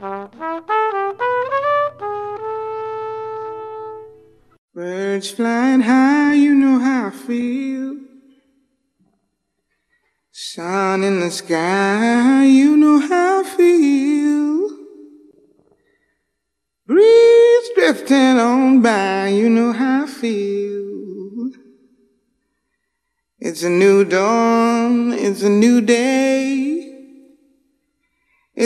Birds flying high, you know how I feel. Sun in the sky,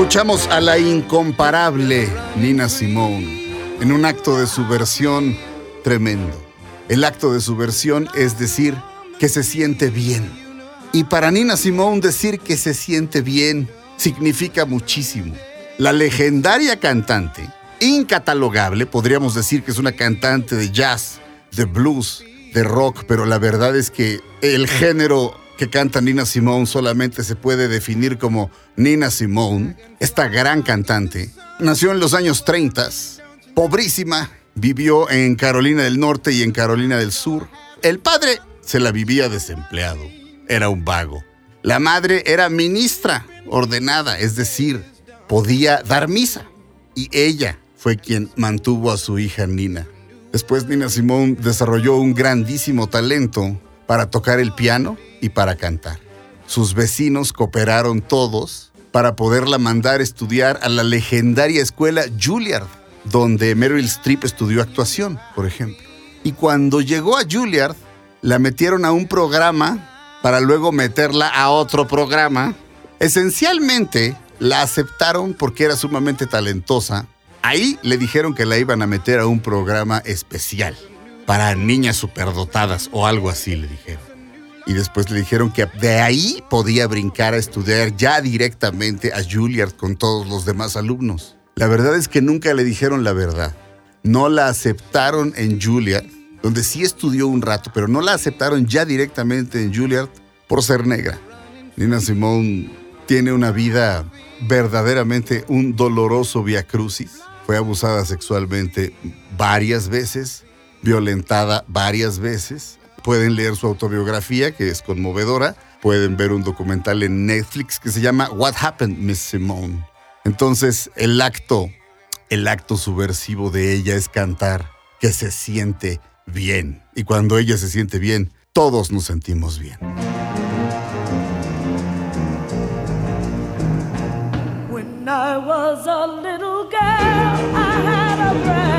Escuchamos a la incomparable Nina Simone en un acto de subversión tremendo. El acto de subversión es decir que se siente bien. Y para Nina Simone decir que se siente bien significa muchísimo. La legendaria cantante, incatalogable, podríamos decir que es una cantante de jazz, de blues, de rock, pero la verdad es que el género que canta Nina Simone solamente se puede definir como Nina Simone, esta gran cantante. Nació en los años 30, pobrísima, vivió en Carolina del Norte y en Carolina del Sur. El padre se la vivía desempleado, era un vago. La madre era ministra ordenada, es decir, podía dar misa. Y ella fue quien mantuvo a su hija Nina. Después Nina Simone desarrolló un grandísimo talento para tocar el piano y para cantar. Sus vecinos cooperaron todos para poderla mandar a estudiar a la legendaria escuela Juilliard, donde Meryl Streep estudió actuación, por ejemplo. Y cuando llegó a Juilliard, la metieron a un programa para luego meterla a otro programa. Esencialmente, la aceptaron porque era sumamente talentosa. Ahí le dijeron que la iban a meter a un programa especial para niñas superdotadas o algo así le dijeron. Y después le dijeron que de ahí podía brincar a estudiar ya directamente a Juilliard con todos los demás alumnos. La verdad es que nunca le dijeron la verdad. No la aceptaron en Juilliard, donde sí estudió un rato, pero no la aceptaron ya directamente en Juilliard por ser negra. Nina Simone tiene una vida verdaderamente un doloroso viacrucis. Fue abusada sexualmente varias veces, violentada varias veces. Pueden leer su autobiografía, que es conmovedora. Pueden ver un documental en Netflix que se llama What Happened, Miss Simone. Entonces, el acto, el acto subversivo de ella es cantar que se siente bien. Y cuando ella se siente bien, todos nos sentimos bien. When I was a little girl, I had a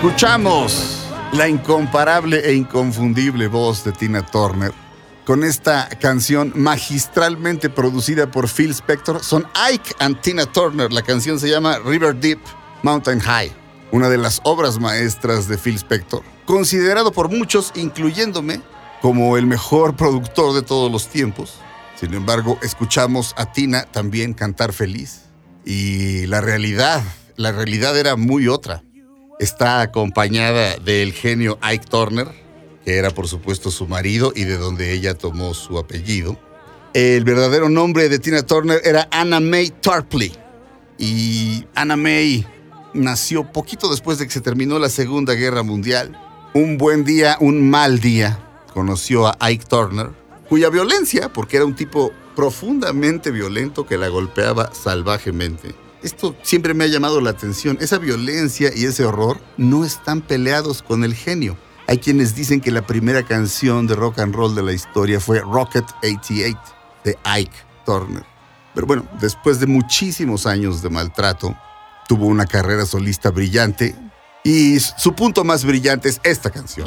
Escuchamos la incomparable e inconfundible voz de Tina Turner con esta canción magistralmente producida por Phil Spector. Son Ike and Tina Turner. La canción se llama River Deep, Mountain High, una de las obras maestras de Phil Spector, considerado por muchos, incluyéndome, como el mejor productor de todos los tiempos. Sin embargo, escuchamos a Tina también cantar feliz. Y la realidad, la realidad era muy otra. Está acompañada del genio Ike Turner, que era por supuesto su marido y de donde ella tomó su apellido. El verdadero nombre de Tina Turner era Anna May Tarpley. Y Anna May nació poquito después de que se terminó la Segunda Guerra Mundial. Un buen día, un mal día, conoció a Ike Turner, cuya violencia, porque era un tipo profundamente violento que la golpeaba salvajemente. Esto siempre me ha llamado la atención. Esa violencia y ese horror no están peleados con el genio. Hay quienes dicen que la primera canción de rock and roll de la historia fue Rocket 88 de Ike Turner. Pero bueno, después de muchísimos años de maltrato, tuvo una carrera solista brillante y su punto más brillante es esta canción.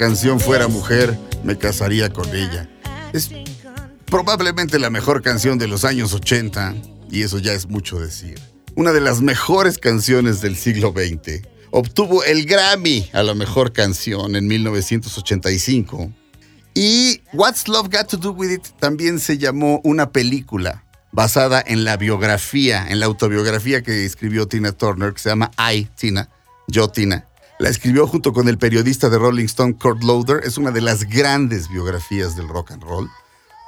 canción fuera mujer, me casaría con ella. Es probablemente la mejor canción de los años 80, y eso ya es mucho decir. Una de las mejores canciones del siglo XX. Obtuvo el Grammy a la mejor canción en 1985. Y What's Love Got to Do With It también se llamó una película basada en la biografía, en la autobiografía que escribió Tina Turner, que se llama I, Tina, yo Tina. La escribió junto con el periodista de Rolling Stone Kurt Loder. Es una de las grandes biografías del rock and roll.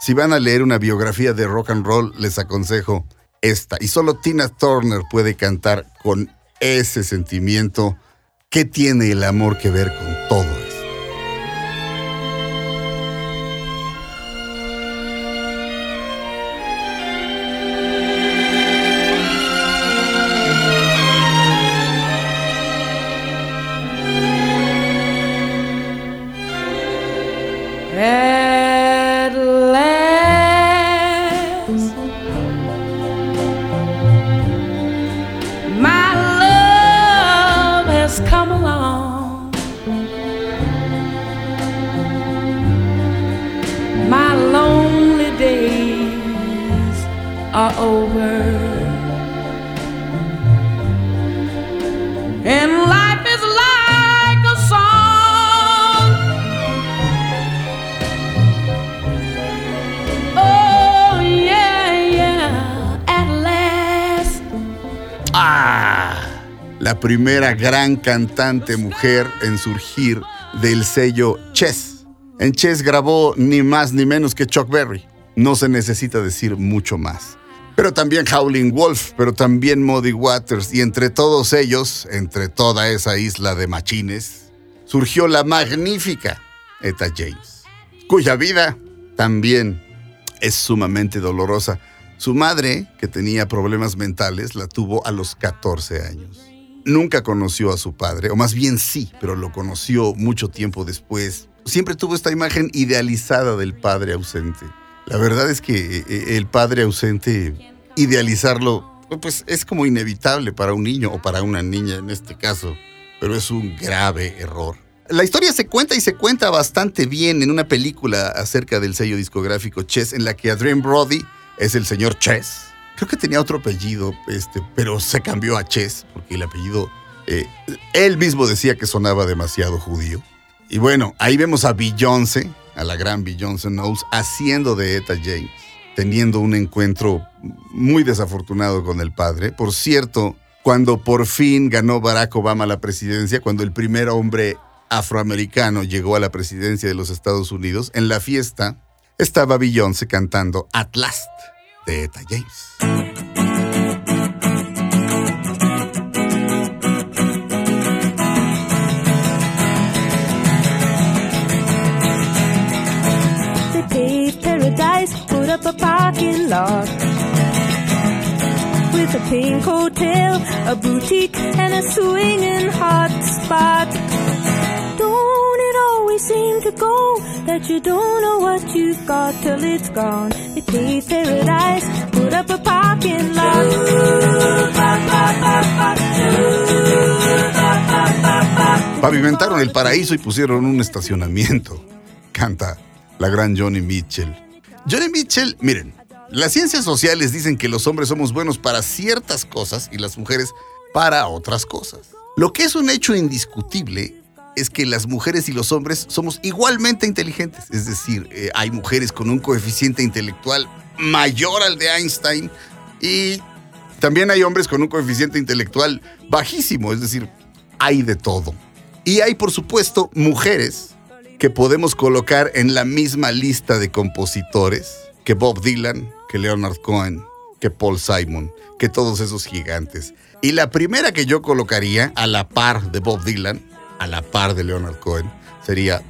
Si van a leer una biografía de rock and roll, les aconsejo esta. Y solo Tina Turner puede cantar con ese sentimiento. ¿Qué tiene el amor que ver con todo And life is like a song. Oh, yeah, yeah, at last. ¡Ah! La primera gran cantante mujer en surgir del sello Chess. En Chess grabó ni más ni menos que Chuck Berry. No se necesita decir mucho más. Pero también Howling Wolf, pero también Muddy Waters. Y entre todos ellos, entre toda esa isla de machines, surgió la magnífica Etta James, cuya vida también es sumamente dolorosa. Su madre, que tenía problemas mentales, la tuvo a los 14 años. Nunca conoció a su padre, o más bien sí, pero lo conoció mucho tiempo después. Siempre tuvo esta imagen idealizada del padre ausente. La verdad es que eh, el padre ausente, idealizarlo, pues es como inevitable para un niño o para una niña en este caso, pero es un grave error. La historia se cuenta y se cuenta bastante bien en una película acerca del sello discográfico Chess, en la que Adrien Brody es el señor Chess. Creo que tenía otro apellido, este, pero se cambió a Chess, porque el apellido, eh, él mismo decía que sonaba demasiado judío. Y bueno, ahí vemos a Beyoncé, a la gran Beyoncé Knowles, haciendo de Etta James, teniendo un encuentro muy desafortunado con el padre. Por cierto, cuando por fin ganó Barack Obama la presidencia, cuando el primer hombre afroamericano llegó a la presidencia de los Estados Unidos, en la fiesta estaba Beyoncé cantando At Last de Etta James. Parking lot. With a pink hotel, a boutique, and a swinging hot spot. Don't it always seem to go that you don't know what you've got till it's gone. It pays paradise, put up a parking lot. Pavimentaron el paraíso y pusieron un estacionamiento. Canta la gran Johnny Mitchell. Johnny Mitchell, miren, las ciencias sociales dicen que los hombres somos buenos para ciertas cosas y las mujeres para otras cosas. Lo que es un hecho indiscutible es que las mujeres y los hombres somos igualmente inteligentes. Es decir, eh, hay mujeres con un coeficiente intelectual mayor al de Einstein y también hay hombres con un coeficiente intelectual bajísimo. Es decir, hay de todo. Y hay, por supuesto, mujeres que podemos colocar en la misma lista de compositores que Bob Dylan, que Leonard Cohen, que Paul Simon, que todos esos gigantes. Y la primera que yo colocaría a la par de Bob Dylan a la par de Leonard Cohen, sería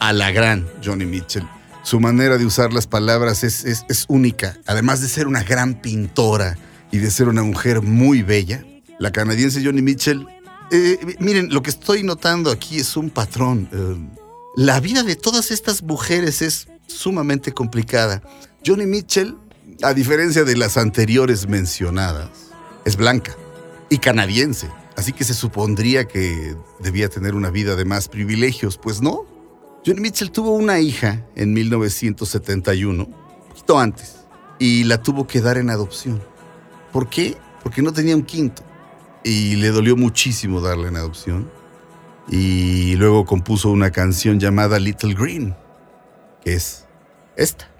a la gran Johnny Mitchell. Su manera de usar las palabras es, es, única, además de ser una gran pintora y de ser una mujer muy bella. La canadiense Johnny Mitchell, eh, miren, lo que estoy notando aquí es un patrón. Eh, la vida de todas estas mujeres es sumamente complicada. Johnny Mitchell, a diferencia de las anteriores mencionadas, es blanca y canadiense. Así que se supondría que debía tener una vida de más privilegios, pues no. Johnny Mitchell tuvo una hija en 1971, un poquito antes, y la tuvo que dar en adopción. ¿Por qué? Porque no tenía un quinto. Y le dolió muchísimo darle en adopción. Y luego compuso una canción llamada Little Green, que es esta.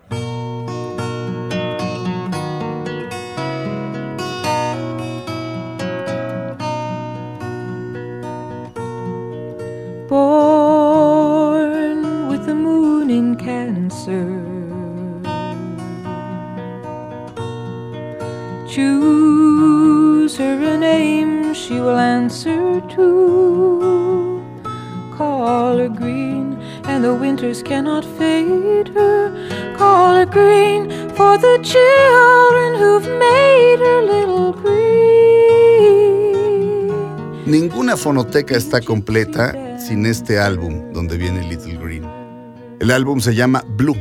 Winters cannot fade her. Call her green for the children who've made her little green. Ninguna fonoteca está completa sin este álbum donde viene Little Green. El álbum se llama Blue,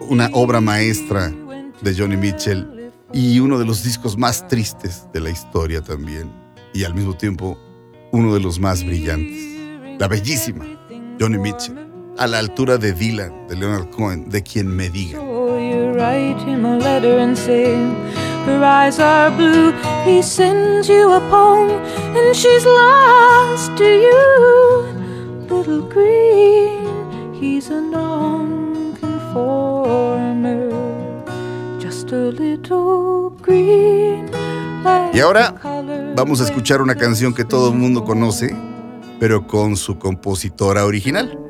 una obra maestra de Johnny Mitchell y uno de los discos más tristes de la historia también, y al mismo tiempo uno de los más brillantes. La bellísima Johnny Mitchell. a la altura de Dylan, de Leonard Cohen, de quien me diga. her eyes are blue. He sends you a poem and she's lost to you. Little green, he's a non-conformer, just a little green. y ahora vamos a escuchar una canción que todo el mundo conoce, pero con su compositora original.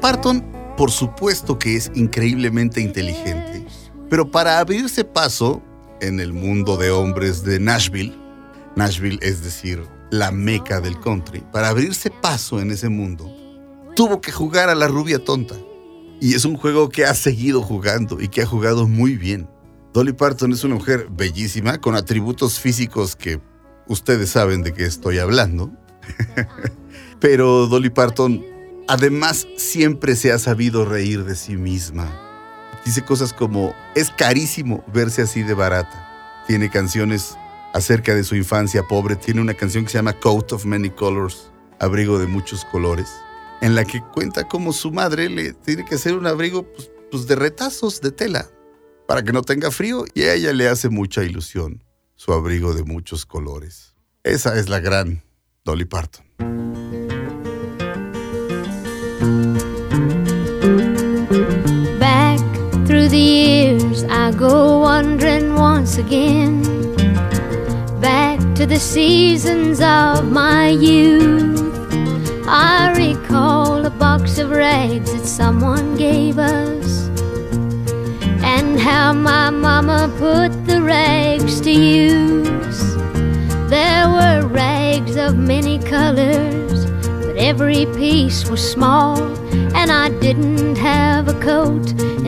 Parton, por supuesto que es increíblemente inteligente, pero para abrirse paso en el mundo de hombres de Nashville, Nashville es decir, la meca del country, para abrirse paso en ese mundo, tuvo que jugar a la rubia tonta. Y es un juego que ha seguido jugando y que ha jugado muy bien. Dolly Parton es una mujer bellísima, con atributos físicos que ustedes saben de qué estoy hablando. Pero Dolly Parton Además, siempre se ha sabido reír de sí misma. Dice cosas como, es carísimo verse así de barata. Tiene canciones acerca de su infancia pobre. Tiene una canción que se llama Coat of Many Colors, abrigo de muchos colores. en la que cuenta cómo su madre le tiene que hacer un abrigo pues, pues, de retazos de tela para que no tenga frío y a ella le hace mucha ilusión su abrigo de muchos colores. Esa es la gran Dolly Parton. Years, I go wandering once again. Back to the seasons of my youth. I recall a box of rags that someone gave us. And how my mama put the rags to use. There were rags of many colors, but every piece was small.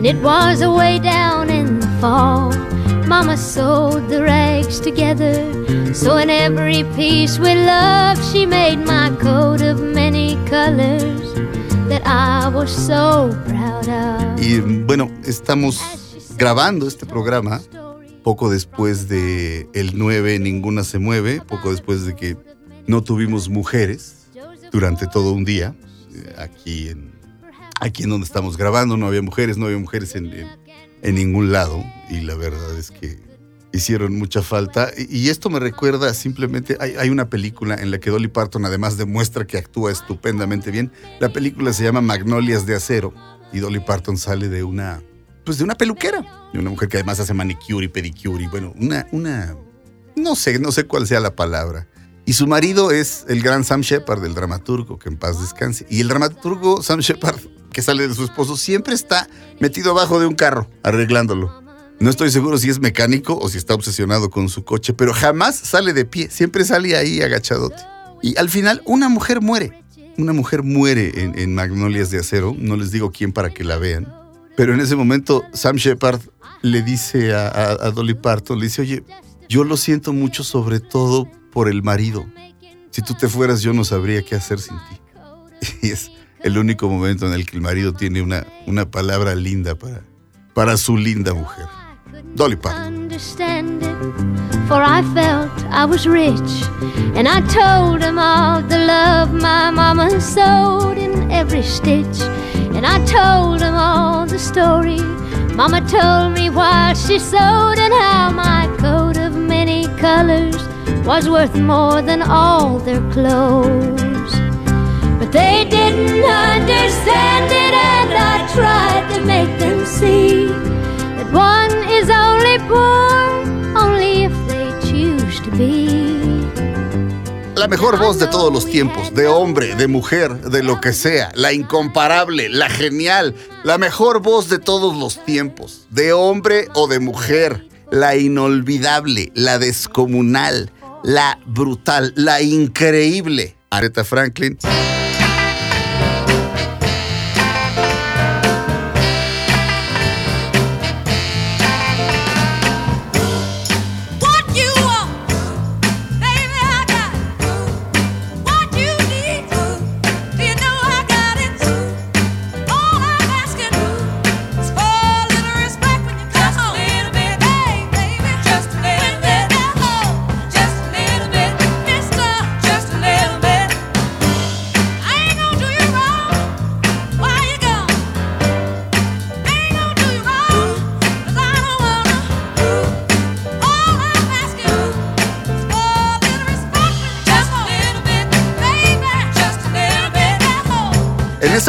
And it was away down in the fall. Mama sewed the rags together, so in every piece love, she made my coat of many colors that I was so proud of. Y bueno, estamos grabando este programa poco después de el 9 Ninguna se mueve, poco después de que no tuvimos mujeres durante todo un día eh, aquí en aquí en donde estamos grabando no había mujeres, no había mujeres en, en- ningún lado y la verdad es que hicieron mucha falta y, y esto me recuerda simplemente hay, hay una película en la que Dolly Parton además demuestra que actúa estupendamente bien. La película se llama Magnolias de acero y Dolly Parton sale de una pues de una peluquera, de una mujer que además hace manicure y pedicure y bueno, una una no sé, no sé cuál sea la palabra. Y su marido es el gran Sam Shepard, el dramaturgo, que en paz descanse. Y el dramaturgo Sam Shepard, que sale de su esposo, siempre está metido abajo de un carro, arreglándolo. No estoy seguro si es mecánico o si está obsesionado con su coche, pero jamás sale de pie, siempre sale ahí agachadote. Y al final una mujer muere. Una mujer muere en, Magnolias de Acero, no les digo quién para que la vean. Pero en ese momento Sam Shepard le dice a, a- a Dolly Parton, le dice, oye, yo lo siento mucho sobre todo por el marido. Si tú te fueras yo no sabría qué hacer sin ti. Y es el único momento en el que el marido tiene una, una palabra linda para, para su linda mujer. Dolly Parton. for I felt I was rich, and I told him of the love my mama sewed in every stitch, and I told him all the story mama told me while she sewed, and how my coat of many colors was worth more than all their clothes. But they didn't understand it, and I tried to make them see that one is only poor only if they choose to be. La mejor voz de todos los tiempos, de hombre, de mujer, de lo que sea, la incomparable, la genial, la mejor voz de todos los tiempos, de hombre o de mujer, la inolvidable, la descomunal, la brutal, la increíble. Aretha Franklin.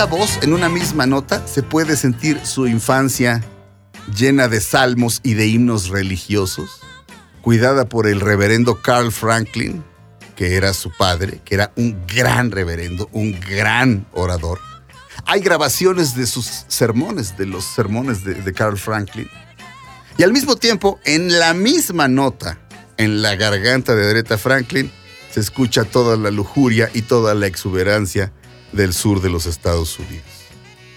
Voz, en una misma nota, se puede sentir su infancia llena de salmos y de himnos religiosos, cuidada por el reverendo Carl Franklin, que era su padre, que era un gran reverendo, un gran orador. Hay grabaciones de sus sermones, de los sermones de, de Carl Franklin. Y al mismo tiempo, en la misma nota, en la garganta de Aretha Franklin, se escucha toda la lujuria y toda la exuberancia del sur de los Estados Unidos.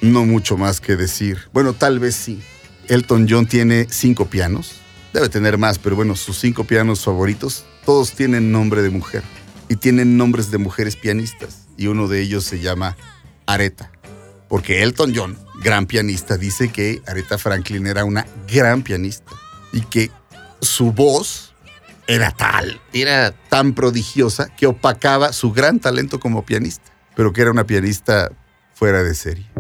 No mucho más que decir. Bueno, tal vez sí. Elton John tiene cinco pianos. Debe tener más, pero bueno, sus cinco pianos favoritos, todos tienen nombre de mujer. Y tienen nombres de mujeres pianistas. Y uno de ellos se llama Aretha. Porque Elton John, gran pianista, dice que Aretha Franklin era una gran pianista. Y que su voz era tal, era tan prodigiosa que opacaba su gran talento como pianista. Pero que era una pianista fuera de serie.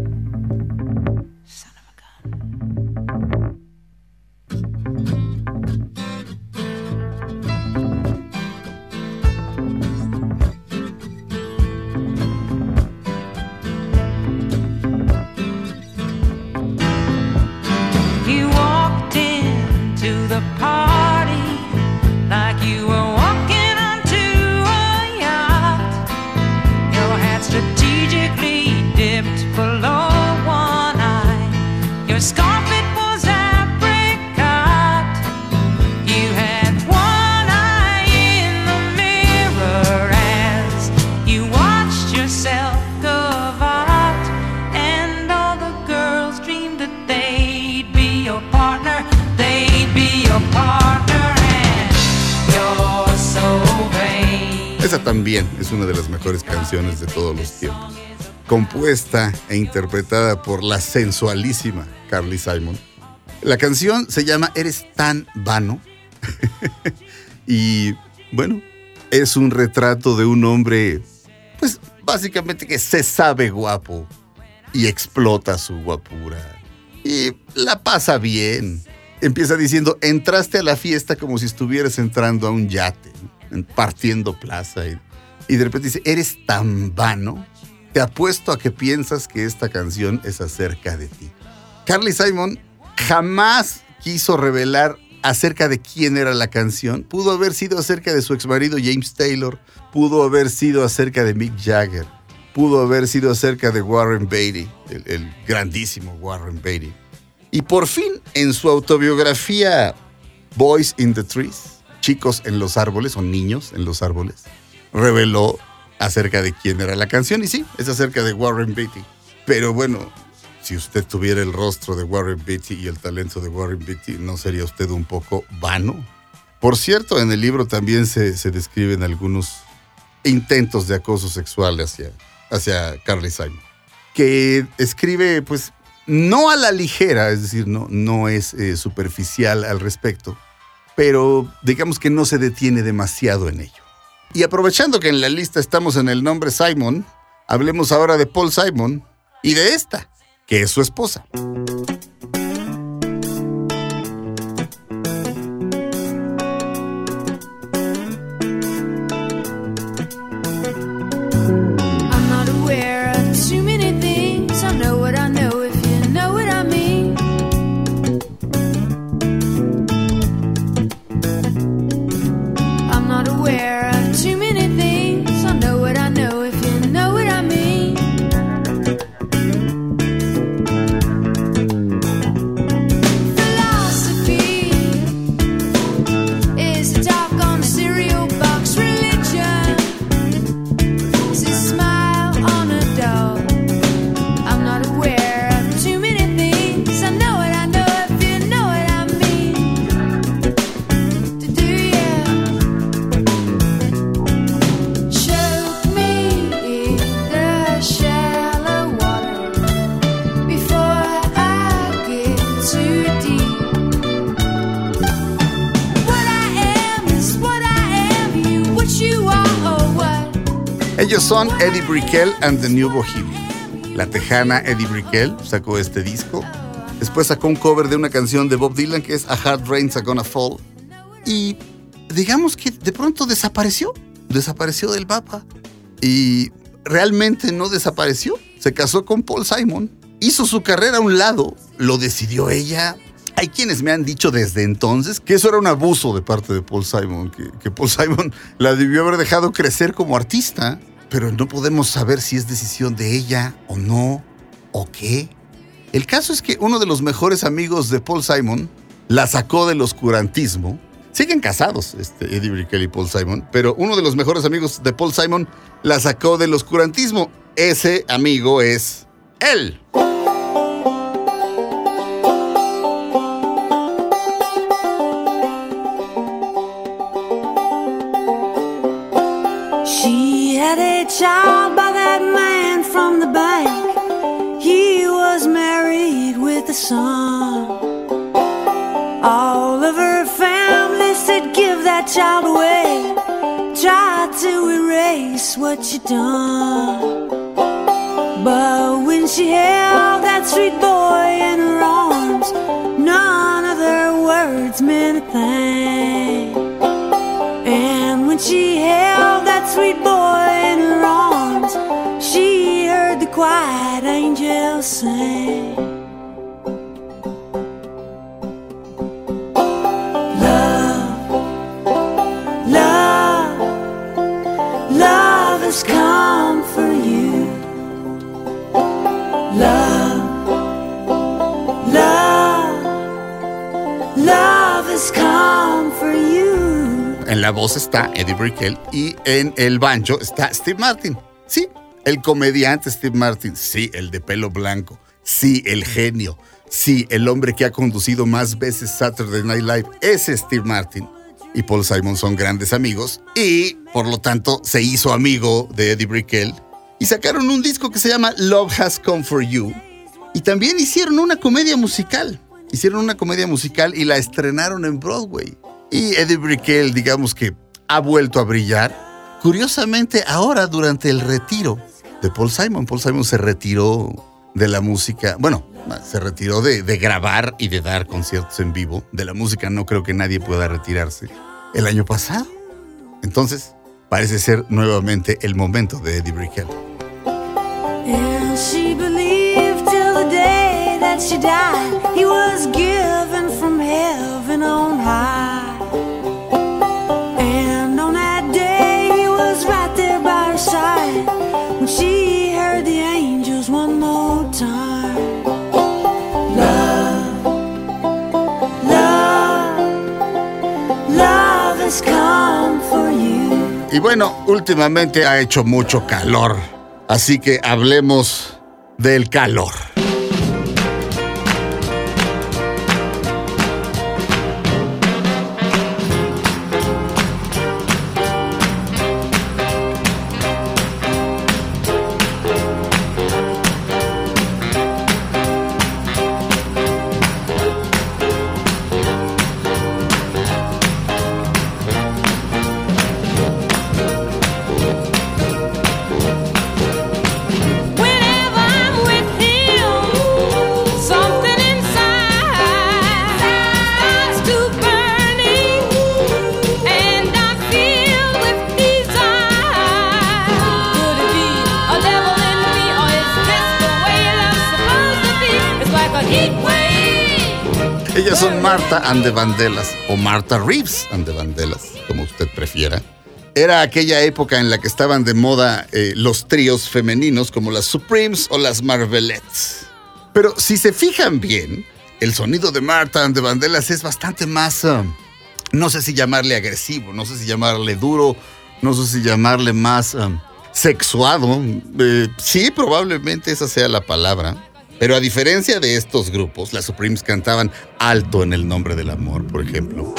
Compuesta e interpretada por la sensualísima Carly Simon. La canción se llama Eres tan vano. y bueno, es un retrato de un hombre, pues básicamente que se sabe guapo y explota su guapura. Y la pasa bien. Empieza diciendo, entraste a la fiesta como si estuvieras entrando a un yate, partiendo plaza. Y, y de repente dice, eres tan vano. Te apuesto a que piensas que esta canción es acerca de ti. Carly Simon jamás quiso revelar acerca de quién era la canción. Pudo haber sido acerca de su exmarido James Taylor, pudo haber sido acerca de Mick Jagger, pudo haber sido acerca de Warren Beatty, el, el grandísimo Warren Beatty. Y por fin, en su autobiografía Boys in the Trees, Chicos en los Árboles o Niños en los Árboles, reveló acerca de quién era la canción. Y sí, es acerca de Warren Beatty. Pero bueno, si usted tuviera el rostro de Warren Beatty y el talento de Warren Beatty, ¿no sería usted un poco vano? Por cierto, en el libro también se, se describen algunos intentos de acoso sexual hacia, hacia Carly Simon, que escribe pues no a la ligera, es decir, no, no es eh, superficial al respecto, pero digamos que no se detiene demasiado en ello. Y aprovechando que en la lista estamos en el nombre Simon, hablemos ahora de Paul Simon y de esta, que es su esposa. Son Eddie Brickell and the New Bohemian. La tejana Eddie Brickell sacó este disco. Después sacó un cover de una canción de Bob Dylan que es A Hard Rain's a Gonna Fall. Y digamos que de pronto desapareció. Desapareció del mapa. Y realmente no desapareció. Se casó con Paul Simon. Hizo su carrera a un lado. Lo decidió ella. Hay quienes me han dicho desde entonces que eso era un abuso de parte de Paul Simon, que, que Paul Simon la debió haber dejado crecer como artista, pero no podemos saber si es decisión de ella o no, o qué. El caso es que uno de los mejores amigos de Paul Simon la sacó del oscurantismo. Siguen casados, este, Eddie Brickell y Paul Simon, pero uno de los mejores amigos de Paul Simon la sacó del oscurantismo. Ese amigo es él. She had a child by that man from the bank. He was married with a son. All of her family said, Give that child away. Try to erase what you done. But when she held that sweet boy in her arms, none of their words meant a thing. And when she held sweet boy in her arms, she heard the quiet angels sing. Voz está Eddie Brickell y en el banjo está Steve Martin. Sí, el comediante Steve Martin. Sí, el de pelo blanco. Sí, el genio. Sí, el hombre que ha conducido más veces Saturday Night Live. Ese Steve Martin y Paul Simon son grandes amigos y, por lo tanto, se hizo amigo de Eddie Brickell y sacaron un disco que se llama Love Has Come For You y también hicieron una comedia musical. Hicieron una comedia musical y la estrenaron en Broadway. Y Eddie Brickell, digamos que ha vuelto a brillar. Curiosamente, ahora durante el retiro de Paul Simon, Paul Simon se retiró de la música, bueno, se retiró de, grabar y de dar conciertos en vivo. De la música no creo que nadie pueda retirarse. El año pasado. Entonces, parece ser nuevamente el momento de Eddie Brickell. And she believed till the day that she died, he was given from heaven on high. Y bueno, últimamente ha hecho mucho calor, así que hablemos del calor. Ellas son Marta and the o Marta Reeves and the como usted prefiera. Era aquella época en la que estaban de moda eh, los tríos femeninos como las Supremes o las Marvelettes. Pero si se fijan bien, el sonido de Marta and the es bastante más, ah, no sé si llamarle agresivo, no sé si llamarle duro, no sé si llamarle más ah, sexuado. Eh, sí, probablemente esa sea la palabra. Pero a diferencia de estos grupos, las Supremes cantaban alto en el nombre del amor, por ejemplo.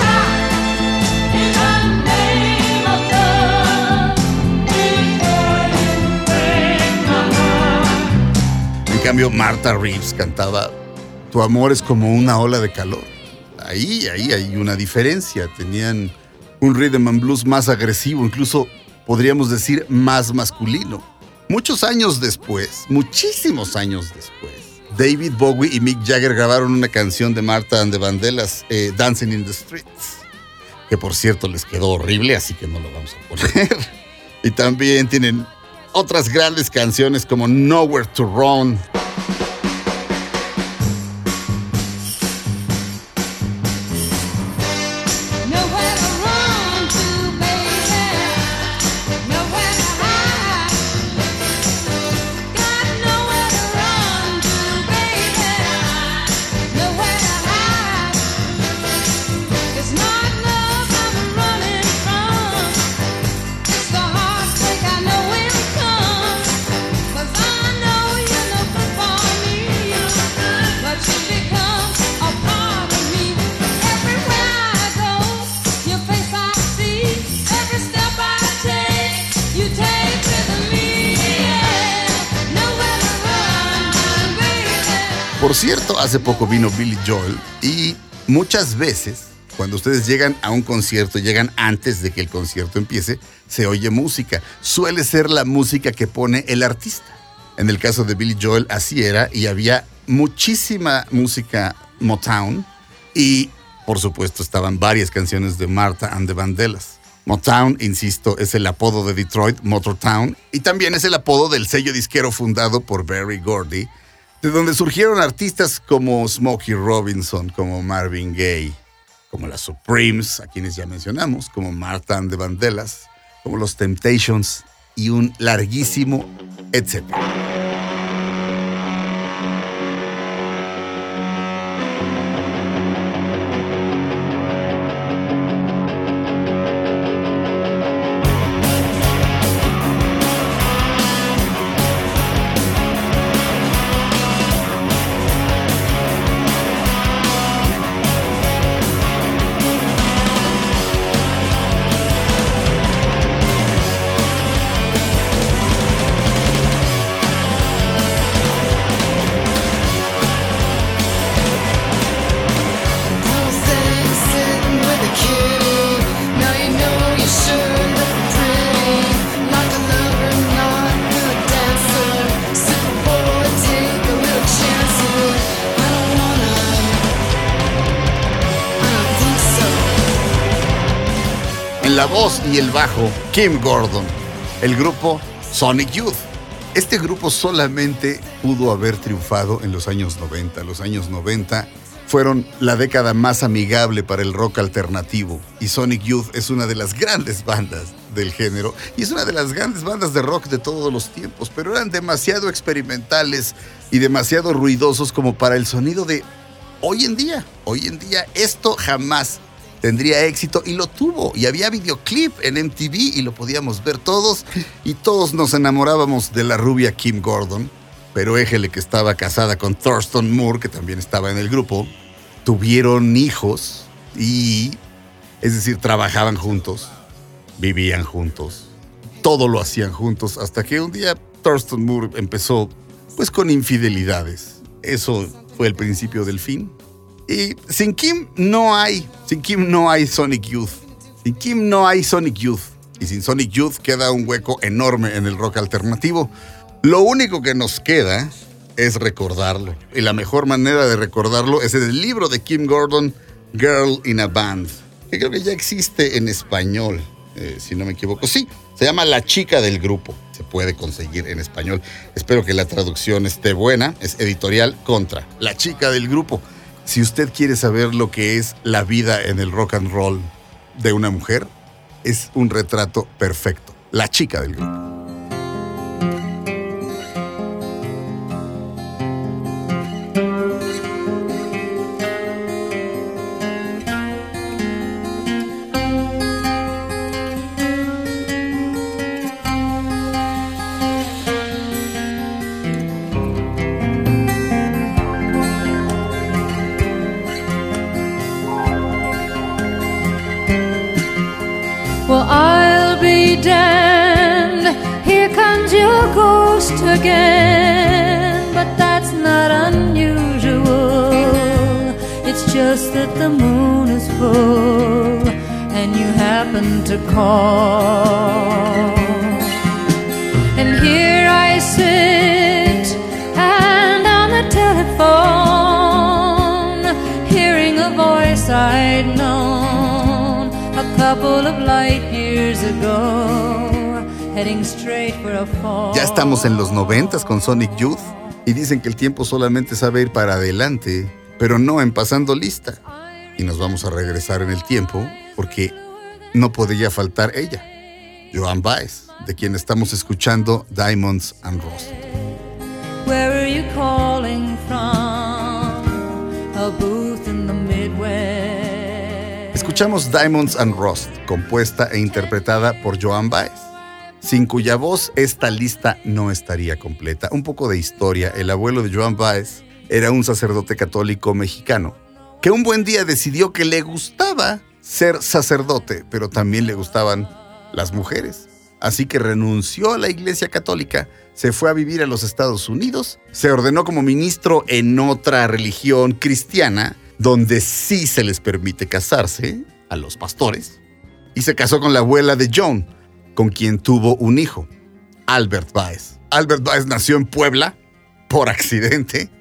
En cambio, Marta Reeves cantaba Tu amor es como una ola de calor. Ahí, ahí hay una diferencia. Tenían un rhythm and blues más agresivo, incluso podríamos decir más masculino. Muchos años después, muchísimos años después, David Bowie y Mick Jagger grabaron una canción de Marta and the Vandellas, eh, Dancing in the Streets, que por cierto les quedó horrible, así que no lo vamos a poner. y también tienen otras grandes canciones como Nowhere to Run. Hace poco vino Billy Joel y muchas veces cuando ustedes llegan a un concierto, llegan antes de que el concierto empiece, se oye música. Suele ser la música que pone el artista. En el caso de Billy Joel así era y había muchísima música Motown y por supuesto estaban varias canciones de Martha and the Vandellas. Motown, insisto, es el apodo de Detroit, Motortown, y también es el apodo del sello disquero fundado por Barry Gordy, de donde surgieron artistas como Smokey Robinson, como Marvin Gaye, como las Supremes, a quienes ya mencionamos, como Martha and the Vandellas, como los Temptations y un larguísimo etcétera. El bajo, Kim Gordon. El grupo Sonic Youth. Este grupo solamente pudo haber triunfado en los años 90. Los años 90 fueron la década más amigable para el rock alternativo y Sonic Youth es una de las grandes bandas del género y es una de las grandes bandas de rock de todos los tiempos, pero eran demasiado experimentales y demasiado ruidosos como para el sonido de hoy en día. Hoy en día esto jamás tendría éxito y lo tuvo. Y había videoclip en MTV y lo podíamos ver todos y todos nos enamorábamos de la rubia Kim Gordon. Pero éjele que estaba casada con Thurston Moore, que también estaba en el grupo. Tuvieron hijos y, es decir, trabajaban juntos, vivían juntos, todo lo hacían juntos, hasta que un día Thurston Moore empezó pues con infidelidades. Eso fue el principio del fin. Y sin Kim no hay, sin Kim no hay Sonic Youth. Sin Kim no hay Sonic Youth. Y sin Sonic Youth queda un hueco enorme en el rock alternativo. Lo único que nos queda es recordarlo. Y la mejor manera de recordarlo es en el libro de Kim Gordon, Girl in a Band, que creo que ya existe en español, eh, si no me equivoco. Sí, se llama La chica del grupo. Se puede conseguir en español. Espero que la traducción esté buena. Es editorial contra La chica del grupo. Si usted quiere saber lo que es la vida en el rock and roll de una mujer, es un retrato perfecto. La chica del grupo. That the moon is full and you happen to call. And here I sit and on the telephone, hearing a voice I'd known a couple of light years ago, heading straight for a fall. Ya estamos en los noventas con Sonic Youth y dicen que el tiempo solamente sabe ir para adelante, pero no en pasando lista. Y nos vamos a regresar en el tiempo porque no podía faltar ella, Joan Baez, de quien estamos escuchando Diamonds and Rust. Where are you calling from? A booth in the Midwest. Escuchamos Diamonds and Rust, compuesta e interpretada por Joan Baez, sin cuya voz esta lista no estaría completa. Un poco de historia, el abuelo de Joan Baez era un sacerdote católico mexicano que un buen día decidió que le gustaba ser sacerdote, pero también le gustaban las mujeres. Así que renunció a la Iglesia Católica, se fue a vivir a los Estados Unidos, se ordenó como ministro en otra religión cristiana, donde sí se les permite casarse a los pastores, y se casó con la abuela de John, con quien tuvo un hijo, Albert Baez. Albert Baez nació en Puebla por accidente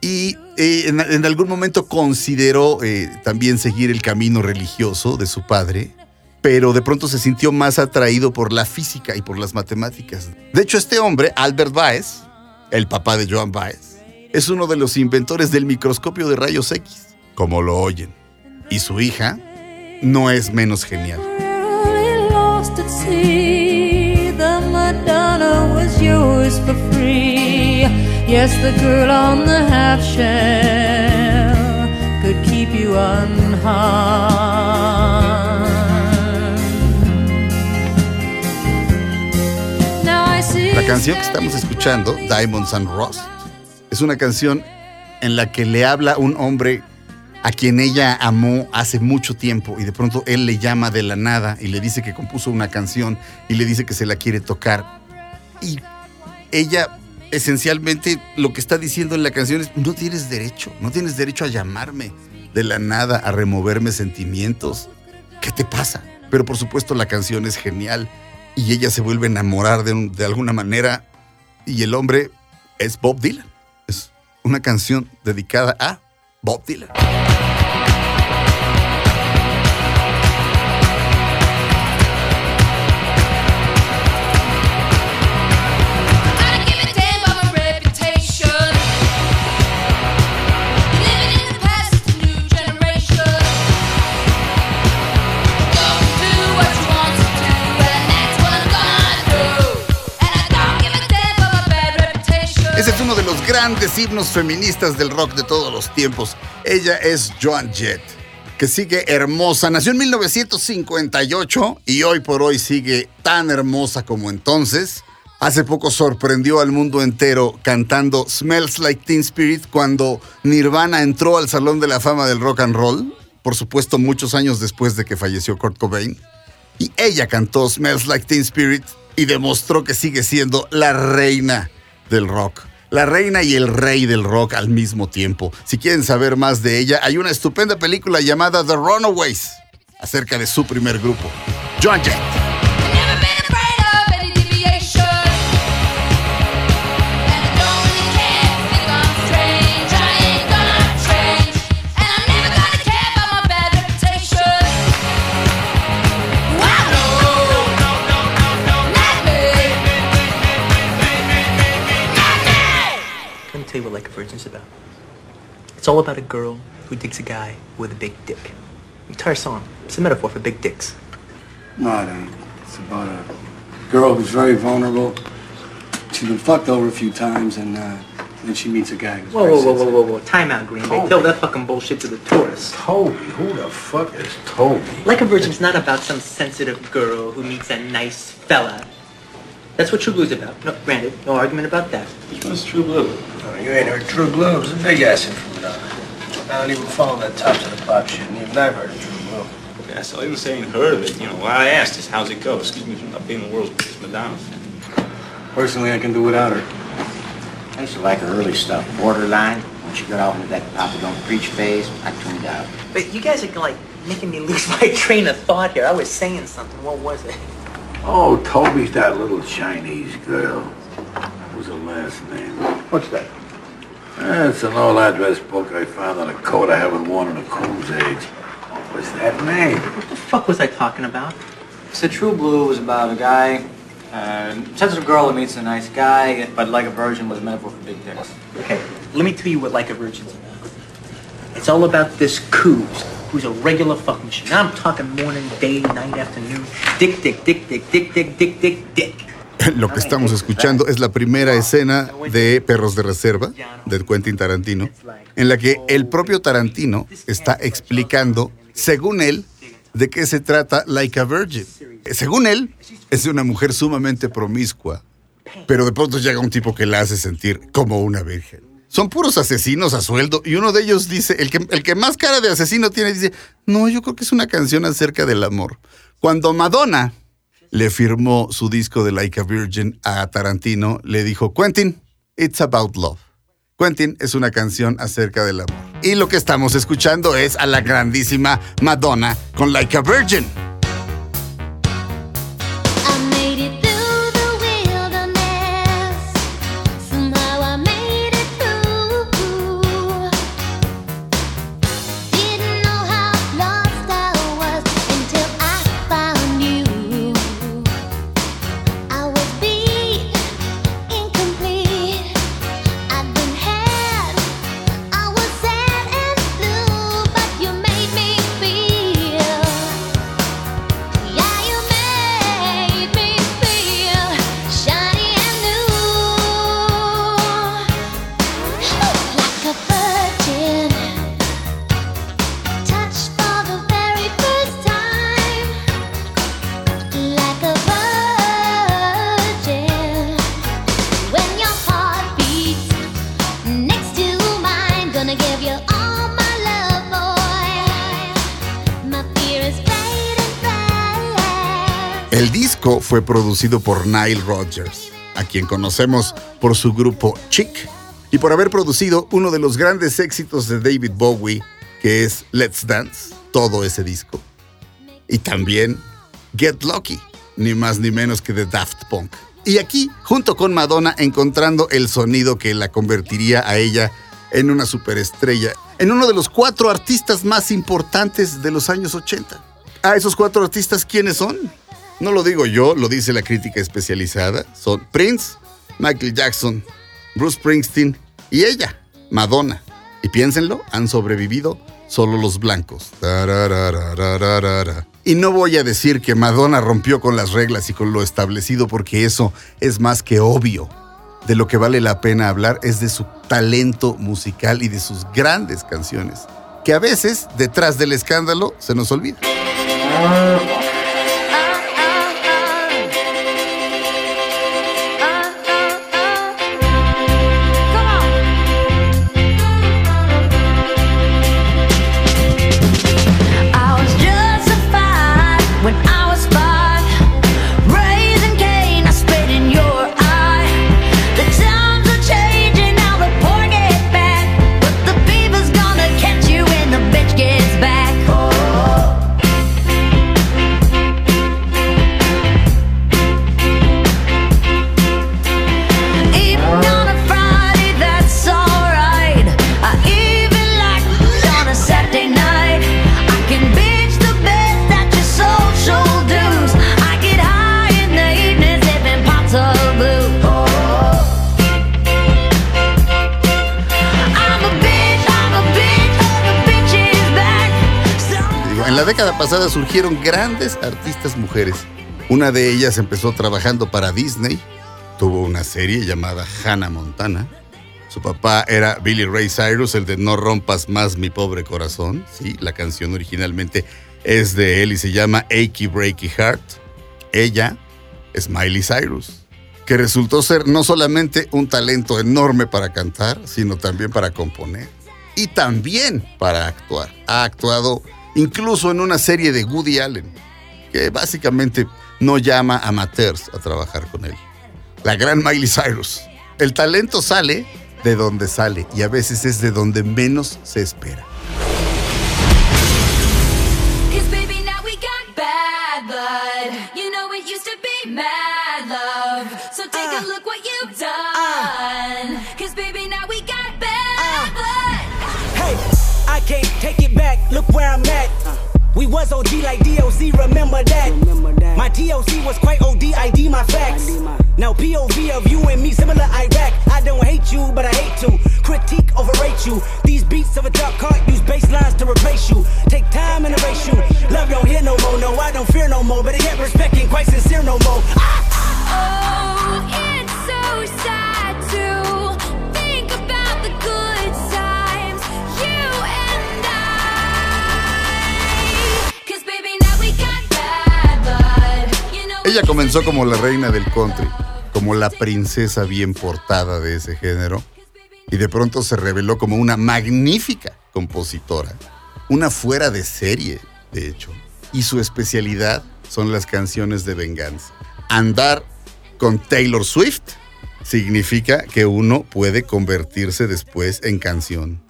y eh, en, algún momento consideró eh, también seguir el camino religioso de su padre, pero de pronto se sintió más atraído por la física y por las matemáticas. De hecho, este hombre, Albert Baez, el papá de Joan Baez, es uno de los inventores del microscopio de rayos X, como lo oyen. Y su hija no es menos genial. Yes, the girl on the half shell could keep you unharmed. Now I see La canción que estamos escuchando, Diamonds and Rust, es una canción en la que le habla un hombre a quien ella amó hace mucho tiempo y de pronto él le llama de la nada y le dice que compuso una canción y le dice que se la quiere tocar. Y ella esencialmente lo que está diciendo en la canción es, no tienes derecho, no tienes derecho a llamarme de la nada, a removerme sentimientos. ¿Qué te pasa? Pero por supuesto la canción es genial y ella se vuelve a enamorar de, de alguna manera y el hombre es Bob Dylan. Es una canción dedicada a Bob Dylan. Grandes himnos feministas del rock de todos los tiempos. Ella es Joan Jett, que sigue hermosa. Nació en 1958 y hoy por hoy sigue tan hermosa como entonces. Hace poco sorprendió al mundo entero cantando Smells Like Teen Spirit cuando Nirvana entró al Salón de la Fama del Rock and Roll, por supuesto muchos años después de que falleció Kurt Cobain. Y ella cantó Smells Like Teen Spirit y demostró que sigue siendo la reina del rock. La reina y el rey del rock al mismo tiempo. Si quieren saber más de ella, hay una estupenda película llamada The Runaways, acerca de su primer grupo. Joan Jett. It's all about a girl who digs a guy with a big dick. The entire song. It's a metaphor for big dicks. No, it ain't. It's about a girl who's very vulnerable. She's been fucked over a few times, and uh, then she meets a guy who's Whoa, very whoa, whoa, whoa, whoa, whoa. Time out, Green Bay. Tell that fucking bullshit to the tourists. Toby? Who the fuck is Toby? Like a Virgin's not about some sensitive girl who meets a nice fella. That's what True Blue's about. No, granted, no argument about that. What's True Blue? Oh, you ain't heard True Blue. It's a big ass influence. I don't even follow that top to the pop shit, and even I've heard of True Blue. Yeah, so even saying heard of it, you know, what I asked is how's it go? Excuse me for not being the world's biggest Madonna fan. Personally, I can do without her. I used to like her early stuff, Borderline. When she got off into that Papa Don't Preach phase, I tuned out. But you guys are like making me lose my train of thought here. I was saying something. What was it? Oh, Toby's that little Chinese girl. What was her last name? What's that? It's an old address book I found on a coat I haven't worn in a coon's age. What was that name? What the fuck was I talking about? So True Blue was about a guy, uh, sensitive girl who meets a nice guy, but like a virgin was a metaphor for big dicks. Okay, let me tell you what Like a Virgin's about. It's all about this Coos, who's a regular fucking machine. Now I'm talking morning, day, night, afternoon. Dick, dick, dick, dick, dick, dick, dick, dick, dick. Lo que estamos escuchando es la primera escena de Perros de Reserva de Quentin Tarantino, en la que el propio Tarantino está explicando, según él, de qué se trata Like a Virgin. Según él, es una mujer sumamente promiscua, pero de pronto llega un tipo que la hace sentir como una virgen. Son puros asesinos a sueldo y uno de ellos dice, el que, el que más cara de asesino tiene, dice, no, yo creo que es una canción acerca del amor. Cuando Madonna le firmó su disco de Like a Virgin a Tarantino, le dijo, Quentin, it's about love. Quentin es una canción acerca del amor. Y lo que estamos escuchando es a la grandísima Madonna con Like a Virgin. Fue producido por Nile Rodgers, a quien conocemos por su grupo Chic y por haber producido uno de los grandes éxitos de David Bowie, que es Let's Dance, todo ese disco. Y también Get Lucky, ni más ni menos que de Daft Punk. Y aquí, junto con Madonna, encontrando el sonido que la convertiría a ella en una superestrella, en uno de los cuatro artistas más importantes de los años 80. ¿A esos cuatro artistas quiénes son? No lo digo yo, lo dice la crítica especializada. Son Prince, Michael Jackson, Bruce Springsteen y ella, Madonna. Y piénsenlo, han sobrevivido solo los blancos. Y no voy a decir que Madonna rompió con las reglas y con lo establecido porque eso es más que obvio. De lo que vale la pena hablar es de su talento musical y de sus grandes canciones, que a veces, detrás del escándalo, se nos olvida. Década pasada surgieron grandes artistas mujeres. Una de ellas empezó trabajando para Disney, tuvo una serie llamada Hannah Montana. Su papá era Billy Ray Cyrus, el de No rompas más mi pobre corazón. Sí, la canción originalmente es de él y se llama Achy Breaky Heart. Ella es Miley Cyrus, que resultó ser no solamente un talento enorme para cantar, sino también para componer y también para actuar. Ha actuado incluso en una serie de Woody Allen, que básicamente no llama a amateurs a trabajar con él. La gran Miley Cyrus. El talento sale de donde sale y a veces es de donde menos se espera. So take a look what you've done. Cause baby, now we I can't take it back. Look where I'm at. We was OG like DOC, remember that. My TOC was quite OD, ID my facts. Now POV of you and me, similar Iraq. I don't hate you, but I hate to critique, overrate you. These beats of a dark heart use bass lines to replace you. Take time and erase you. Love don't hear no more, no, I don't fear no more. But yet respect ain't quite sincere no more. Ah! Oh, it's Ella comenzó como la reina del country, como la princesa bien portada de ese género, y de pronto se reveló como una magnífica compositora, una fuera de serie, de hecho. Y su especialidad son las canciones de venganza. Andar con Taylor Swift significa que uno puede convertirse después en canción.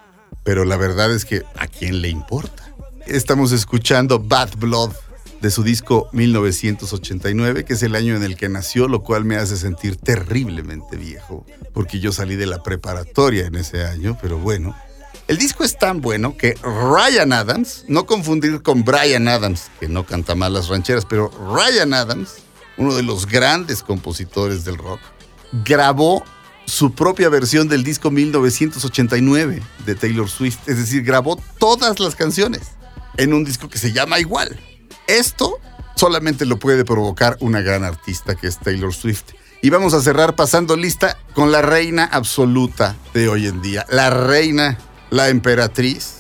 Pero la verdad es que ¿a quién le importa? Estamos escuchando Bad Blood de su disco 1989, que es el año en el que nació, lo cual me hace sentir terriblemente viejo, porque yo salí de la preparatoria en ese año, pero bueno. El disco es tan bueno que Ryan Adams, no confundir con Brian Adams, que no canta mal las rancheras, pero Ryan Adams, uno de los grandes compositores del rock, grabó su propia versión del disco 1989 de Taylor Swift, es decir, grabó todas las canciones en un disco que se llama igual. Esto solamente lo puede provocar una gran artista que es Taylor Swift. Y vamos a cerrar pasando lista con la reina absoluta de hoy en día. La reina, la emperatriz.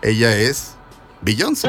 Ella es Beyoncé.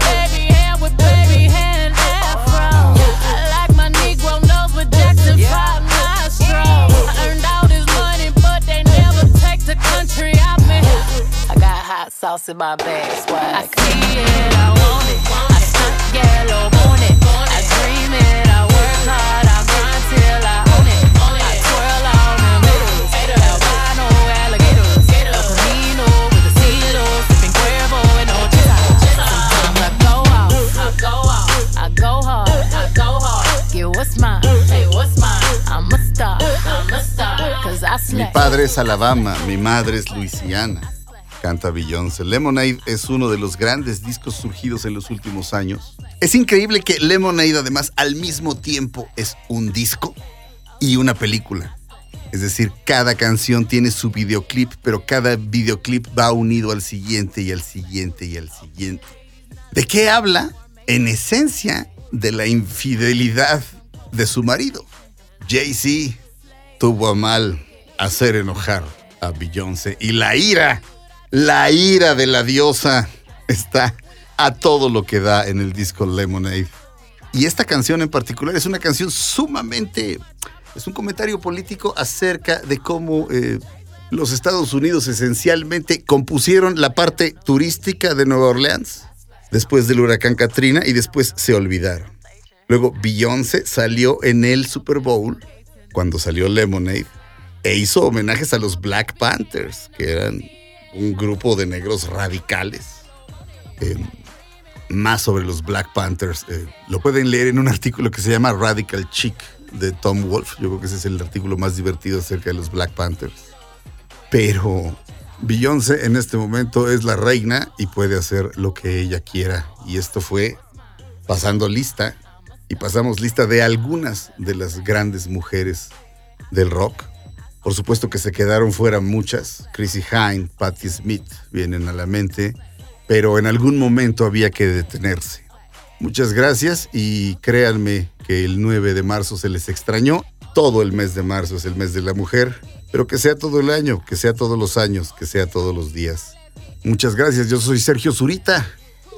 hot sauce in my bag, swag. I see it, I want it. I stunt yellow, want it. I dream it, I work hard, I grind till I own it. I twirl on haters, albino alligators. El Camino with silo, sipping Cuervo and Ochita. Sometimes I go out, I go out, I go hard, I go hard. Get what's mine, hey, what's mine? I'm a star, I'm a star, cause I Mi slay. padre es Alabama, mi madre es Luisiana. Canta Beyoncé. Lemonade es uno de los grandes discos surgidos en los últimos años. Es increíble que Lemonade además al mismo tiempo es un disco y una película. Es decir, cada canción tiene su videoclip, pero cada videoclip va unido al siguiente y al siguiente y al siguiente. ¿De qué habla? En esencia, de la infidelidad de su marido. Jay-Z tuvo a mal hacer enojar a Beyoncé y la ira, la ira de la diosa está a todo lo que da en el disco Lemonade. Y esta canción en particular es una canción sumamente, es un comentario político acerca de cómo eh, los Estados Unidos esencialmente compusieron la parte turística de Nueva Orleans después del huracán Katrina y después se olvidaron. Luego Beyoncé salió en el Super Bowl cuando salió Lemonade e hizo homenajes a los Black Panthers, que eran un grupo de negros radicales. Eh, más sobre los Black Panthers eh, lo pueden leer en un artículo que se llama Radical Chic de Tom Wolf. Yo creo que ese es el artículo más divertido acerca de los Black Panthers. Pero Beyoncé en este momento es la reina y puede hacer lo que ella quiera. Y esto fue pasando lista. Y pasamos lista de algunas de las grandes mujeres del rock. Por supuesto que se quedaron fuera muchas. Chrissy Hine, Patti Smith vienen a la mente. Pero en algún momento había que detenerse. Muchas gracias y créanme que el 9 de marzo se les extrañó. Todo el mes de marzo es el mes de la mujer. Pero que sea todo el año, que sea todos los años, que sea todos los días. Muchas gracias. Yo soy Sergio Zurita.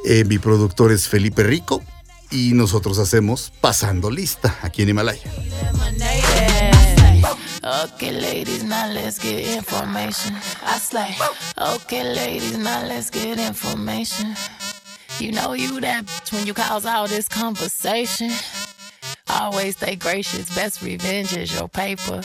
Eh, mi productor es Felipe Rico. Y nosotros hacemos Pasando Lista aquí en Himalaya. Okay, ladies, now let's get information. I slay. Okay, ladies, now let's get information. You know you that bitch when you cause all this conversation. Always stay gracious, best revenge is your paper.